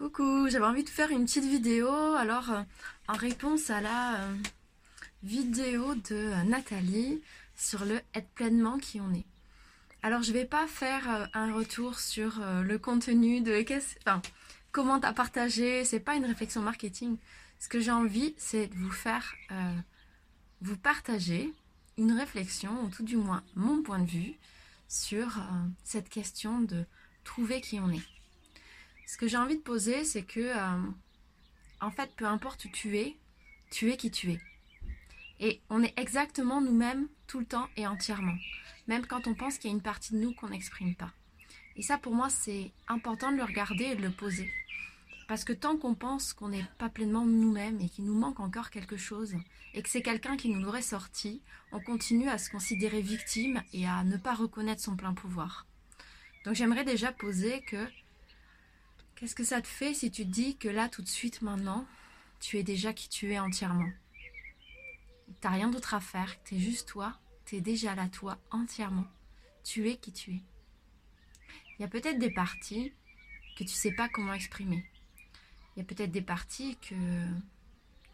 Coucou, j'avais envie de faire une petite vidéo, alors euh, en réponse à la euh, vidéo de euh, Nathalie sur le être pleinement qui on est. Alors je vais pas faire un retour sur le contenu de enfin, comment t'as partagé, c'est pas une réflexion marketing. Ce que j'ai envie, c'est de vous faire vous partager une réflexion, ou tout du moins mon point de vue, sur cette question de trouver qui on est. Ce que j'ai envie de poser, c'est que, euh, en fait, peu importe où tu es, tu es qui tu es. Et on est exactement nous-mêmes tout le temps et entièrement. Même quand on pense qu'il y a une partie de nous qu'on n'exprime pas. Et ça, pour moi, c'est important de le regarder et de le poser. Parce que tant qu'on pense qu'on n'est pas pleinement nous-mêmes et qu'il nous manque encore quelque chose, et que c'est quelqu'un qui nous l'aurait sorti, on continue à se considérer victime et à ne pas reconnaître son plein pouvoir. Donc j'aimerais déjà poser que Qu'est-ce que ça te fait si tu te dis que là, tout de suite, maintenant, tu es déjà qui tu es entièrement? T'as rien d'autre à faire, t'es juste toi, t'es déjà là, toi, entièrement. Tu es qui tu es. Il y a peut-être des parties que tu sais pas comment exprimer. Il y a peut-être des parties que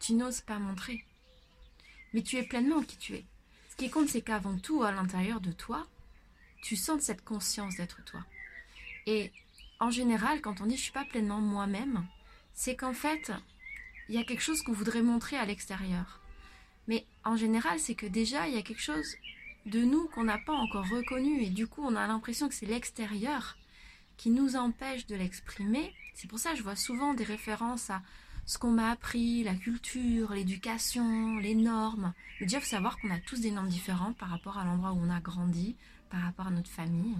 tu n'oses pas montrer. Mais tu es pleinement qui tu es. Ce qui compte, c'est qu'avant tout, à l'intérieur de toi, tu sens cette conscience d'être toi. Et en général, quand on dit je suis pas pleinement moi-même, c'est qu'en fait, il y a quelque chose qu'on voudrait montrer à l'extérieur. Mais en général, c'est que déjà, il y a quelque chose de nous qu'on n'a pas encore reconnu et du coup, on a l'impression que c'est l'extérieur qui nous empêche de l'exprimer. C'est pour ça que je vois souvent des références à ce qu'on m'a appris, la culture, l'éducation, les normes. Mais déjà, il faut savoir qu'on a tous des normes différentes par rapport à l'endroit où on a grandi, par rapport à notre famille.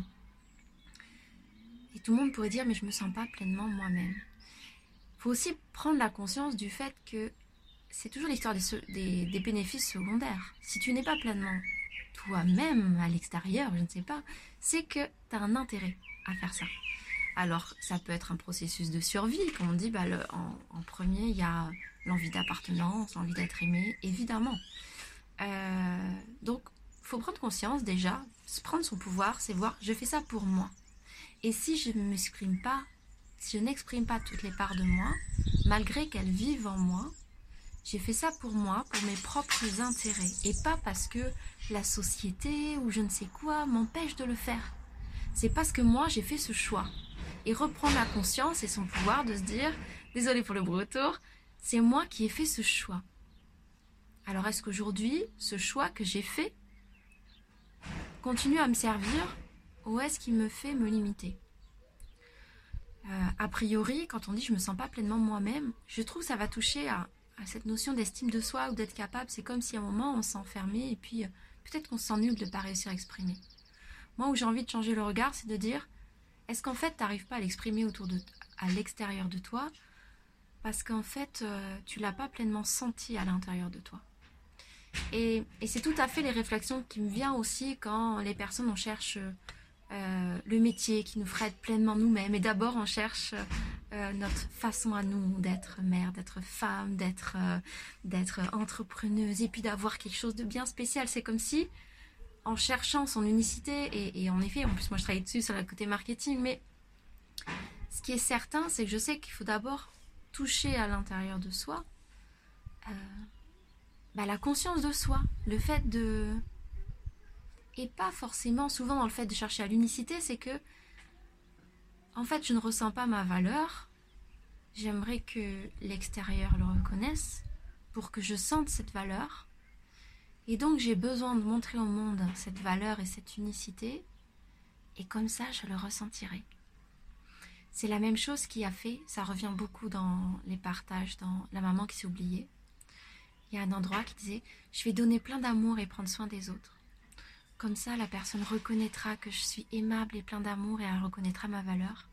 Et tout le monde pourrait dire mais je me sens pas pleinement moi-même. Il faut aussi prendre la conscience du fait que c'est toujours l'histoire des, des, bénéfices secondaires. Si tu n'es pas pleinement toi-même à l'extérieur, je ne sais pas, c'est que tu as un intérêt à faire ça. Alors, ça peut être un processus de survie, comme on dit, bah, en, premier, il y a l'envie d'appartenance, l'envie d'être aimé, évidemment. Euh, donc, faut prendre conscience déjà, prendre son pouvoir, c'est voir, je fais ça pour moi. Et si je ne m'exprime pas, si je n'exprime pas toutes les parts de moi, malgré qu'elles vivent en moi, j'ai fait ça pour moi, pour mes propres intérêts, et pas parce que la société ou je ne sais quoi m'empêche de le faire. C'est parce que moi j'ai fait ce choix. Et reprendre la conscience et son pouvoir de se dire, désolé pour le bruit autour, c'est moi qui ai fait ce choix. Alors est-ce qu'aujourd'hui, ce choix que j'ai fait continue à me servir où est-ce qu'il me fait me limiter euh, A priori, quand on dit je me sens pas pleinement moi-même, je trouve que ça va toucher à, cette notion d'estime de soi ou d'être capable. C'est comme si à un moment on s'enfermait et puis euh, peut-être qu'on se sent nul de ne pas réussir à exprimer. Moi, où j'ai envie de changer le regard, c'est de dire est-ce qu'en fait tu n'arrives pas à l'exprimer autour de à l'extérieur de toi parce qu'en fait euh, tu l'as pas pleinement senti à l'intérieur de toi? Et, c'est tout à fait les réflexions qui me viennent aussi quand les personnes on cherche euh, le métier qui nous ferait être pleinement nous-mêmes. Et d'abord, on cherche euh, notre façon à nous d'être mère, d'être femme, d'être euh, d'être entrepreneuse, et puis d'avoir quelque chose de bien spécial. C'est comme si, en cherchant son unicité, et, en effet, en plus moi je travaille dessus sur le côté marketing, mais ce qui est certain, c'est que je sais qu'il faut d'abord toucher à l'intérieur de soi bah, la conscience de soi, le fait de et pas forcément souvent dans le fait de chercher à l'unicité, c'est que en fait je ne ressens pas ma valeur. J'aimerais que l'extérieur le reconnaisse pour que je sente cette valeur. Et donc j'ai besoin de montrer au monde cette valeur et cette unicité. Et comme ça, je le ressentirai. C'est la même chose qui a fait, ça revient beaucoup dans les partages, dans la maman qui s'est oubliée. Il y a un endroit qui disait, je vais donner plein d'amour et prendre soin des autres. Comme ça, la personne reconnaîtra que je suis aimable et plein d'amour et elle reconnaîtra ma valeur.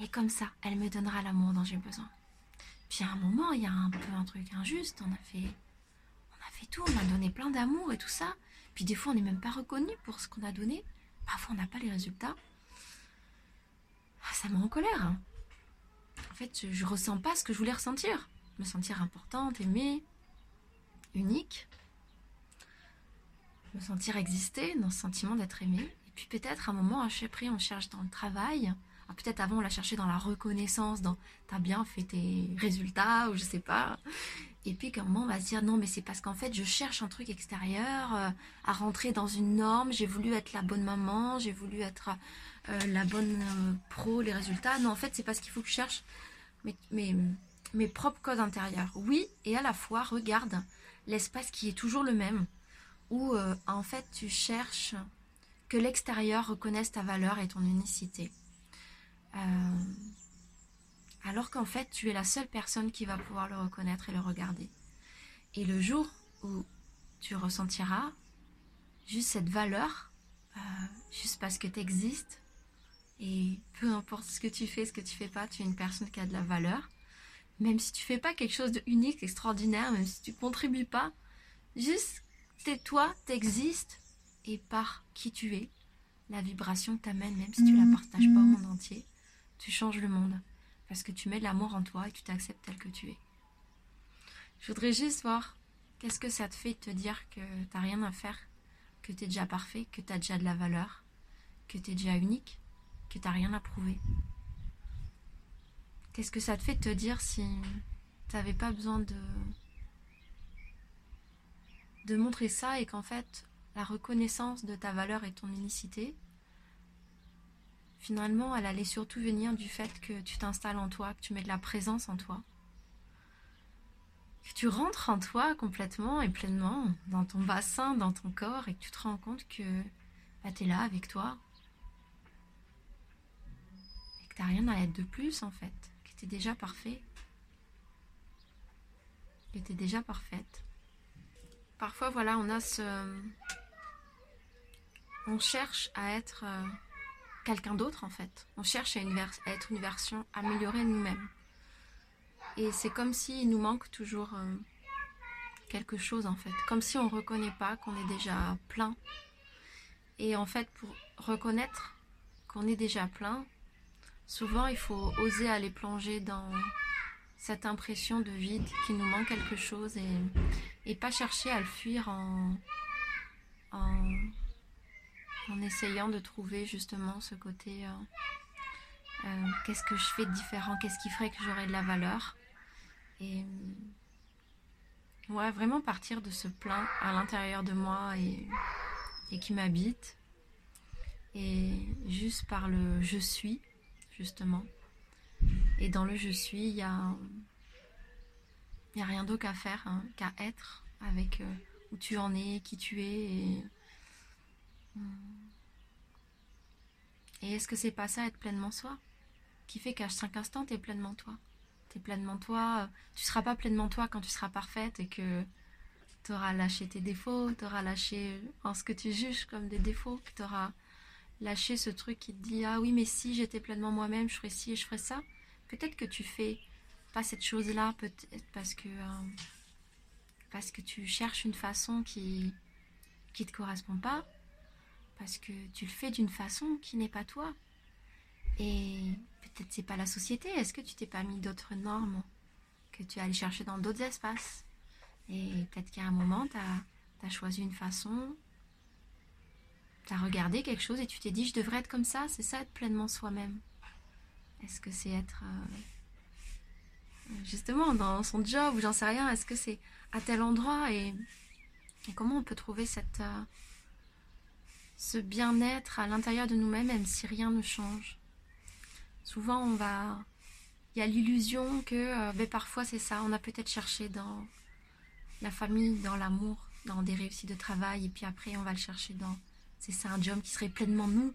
Et comme ça, elle me donnera l'amour dont j'ai besoin. Puis à un moment, il y a un peu un truc injuste. On a fait, on a fait tout, on a donné plein d'amour et tout ça. Puis des fois, on n'est même pas reconnu pour ce qu'on a donné. Parfois, on n'a pas les résultats. Ah, ça me rend en colère. Hein. En fait, je, ne ressens pas ce que je voulais ressentir. Me sentir importante, aimée, unique me sentir exister, dans ce sentiment d'être aimé. Et puis peut-être à un moment, à chaque prix, on cherche dans le travail, Peut-être avant, on l'a cherché dans la reconnaissance, dans t'as bien fait tes résultats, ou je sais pas. Et puis, comment on va se dire non, mais c'est parce qu'en fait, je cherche un truc extérieur, euh, à rentrer dans une norme. J'ai voulu être la bonne maman, j'ai voulu être euh, la bonne euh, pro, les résultats. Non, en fait, c'est parce qu'il faut que je cherche mes, mes, mes propres codes intérieurs. Oui, et à la fois, regarde l'espace qui est toujours le même, où en fait, tu cherches que l'extérieur reconnaisse ta valeur et ton unicité. alors qu'en fait, tu es la seule personne qui va pouvoir le reconnaître et le regarder. Et le jour où tu ressentiras juste cette valeur, juste parce que tu existes, et peu importe ce que tu fais, ce que tu fais pas, tu es une personne qui a de la valeur. Même si tu fais pas quelque chose de unique, extraordinaire, même si tu contribues pas, juste t'es toi, t'existes, et par qui tu es, la vibration que t'amènes, même si tu la partages pas au monde entier, tu changes le monde. Parce que tu mets de l'amour en toi et tu t'acceptes tel que tu es. Je voudrais juste voir qu'est-ce que ça te fait de te dire que t'as rien à faire, que tu es déjà parfait, que tu as déjà de la valeur, que tu es déjà unique que t'as rien à prouver? Qu'est-ce que ça te fait de te dire si t'avais pas besoin de de montrer ça et qu'en fait la reconnaissance de ta valeur et ton unicité finalement elle allait surtout venir du fait que tu t'installes en toi, que tu mets de la présence en toi que tu rentres en toi complètement et pleinement dans ton bassin, dans ton corps et que tu te rends compte que bah, tu es là avec toi, que t'as rien à être de plus en fait, que t'es déjà parfait, que t'es déjà parfaite. Parfois, voilà, on a ce. On cherche à être euh, quelqu'un d'autre en fait. On cherche à, être une version améliorée de nous-mêmes. Et c'est comme s'il nous manque toujours euh, quelque chose en fait. Comme si on ne reconnaît pas qu'on est déjà plein. Et en fait, pour reconnaître qu'on est déjà plein, Souvent, il faut oser aller plonger dans cette impression de vide, qui nous manque quelque chose, et, pas chercher à le fuir en, en, essayant de trouver justement ce côté euh, euh, qu'est-ce que je fais de différent, qu'est-ce qui ferait que j'aurais de la valeur. Et ouais, vraiment partir de ce plein à l'intérieur de moi et qui m'habite. Et juste par le je suis, justement. Et dans le je suis, il y a, rien d'autre qu'à faire, hein, qu'à être avec euh, où tu en es, qui tu es. Et, et est-ce que c'est pas ça, être pleinement soi Qui fait qu'à chaque instant, tu es pleinement toi? Tu es pleinement toi. Tu seras pas pleinement toi quand tu seras parfaite et que tu auras lâché tes défauts, tu auras lâché en ce que tu juges comme des défauts, que tu auras lâcher ce truc qui te dit ah oui mais si j'étais pleinement moi-même je ferais ci et je ferais ça peut-être que tu fais pas cette chose là peut-être parce que euh, parce que tu cherches une façon qui qui te correspond pas parce que tu le fais d'une façon qui n'est pas toi. Et peut-être c'est pas la société. Est-ce que tu t'es pas mis d'autres normes que tu allé chercher dans d'autres espaces? Et peut-être qu'à un moment tu as choisi une façon tu as regardé quelque chose et tu t'es dit je devrais être comme ça, c'est ça être pleinement soi-même. Est-ce que c'est être euh, justement dans son job ou j'en sais rien, est-ce que c'est à tel endroit et, comment on peut trouver cette, euh, ce bien-être à l'intérieur de nous-mêmes même si rien ne change? Souvent on va... Il y a l'illusion que euh, ben, parfois c'est ça, on a peut-être cherché dans la famille, dans l'amour, dans des réussites de travail et puis après on va le chercher dans c'est un job qui serait pleinement nous.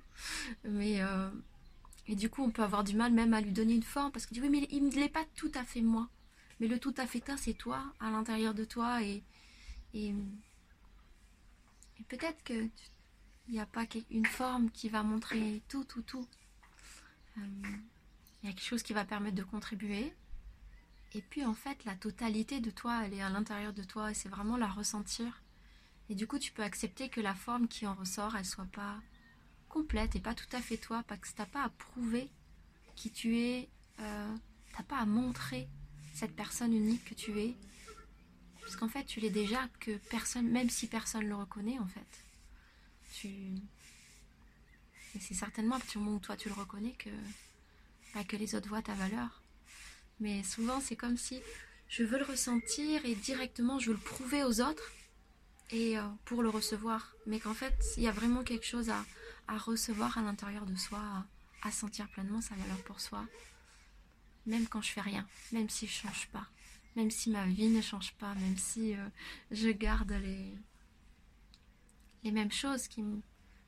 Mais et du coup, on peut avoir du mal même à lui donner une forme parce que dit oui, mais il ne l'est pas tout à fait moi. Mais le tout à fait toi, c'est toi à l'intérieur de toi et et, peut-être que il n'y a pas une forme qui va montrer tout, tout, tout. Euh, il y a quelque chose qui va permettre de contribuer. Et puis en fait, la totalité de toi, elle est à l'intérieur de toi et c'est vraiment la ressentir et du coup, tu peux accepter que la forme qui en ressort, elle soit pas complète et pas tout à fait toi, parce que t'as pas à prouver qui tu es, euh, t'as pas à montrer cette personne unique que tu es, parce qu'en fait, tu l'es déjà, que personne, même si personne le reconnaît, en fait, tu et c'est certainement à partir du moment où toi tu le reconnais que pas que les autres voient ta valeur. Mais souvent, c'est comme si je veux le ressentir et directement, je veux le prouver aux autres et euh, pour le recevoir. Mais qu'en fait, il y a vraiment quelque chose à, recevoir à l'intérieur de soi, à, sentir pleinement sa valeur pour soi. Même quand je fais rien, même si je change pas, même si ma vie ne change pas, même si euh, je garde les, mêmes choses qui me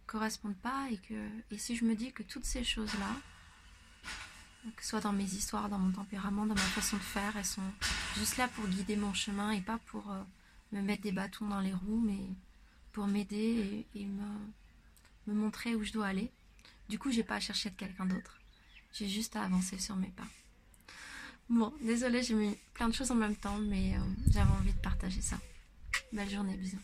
correspondent pas et si je me dis que toutes ces choses là que ce soit dans mes histoires, dans mon tempérament, dans ma façon de faire, elles sont juste là pour guider mon chemin et pas pour euh, me mettre des bâtons dans les roues, mais pour m'aider et, me, montrer où je dois aller. Du coup, j'ai pas à chercher de quelqu'un d'autre. J'ai juste à avancer sur mes pas. Bon, désolée, j'ai mis plein de choses en même temps, mais euh, j'avais envie de partager ça. Belle journée, bisous.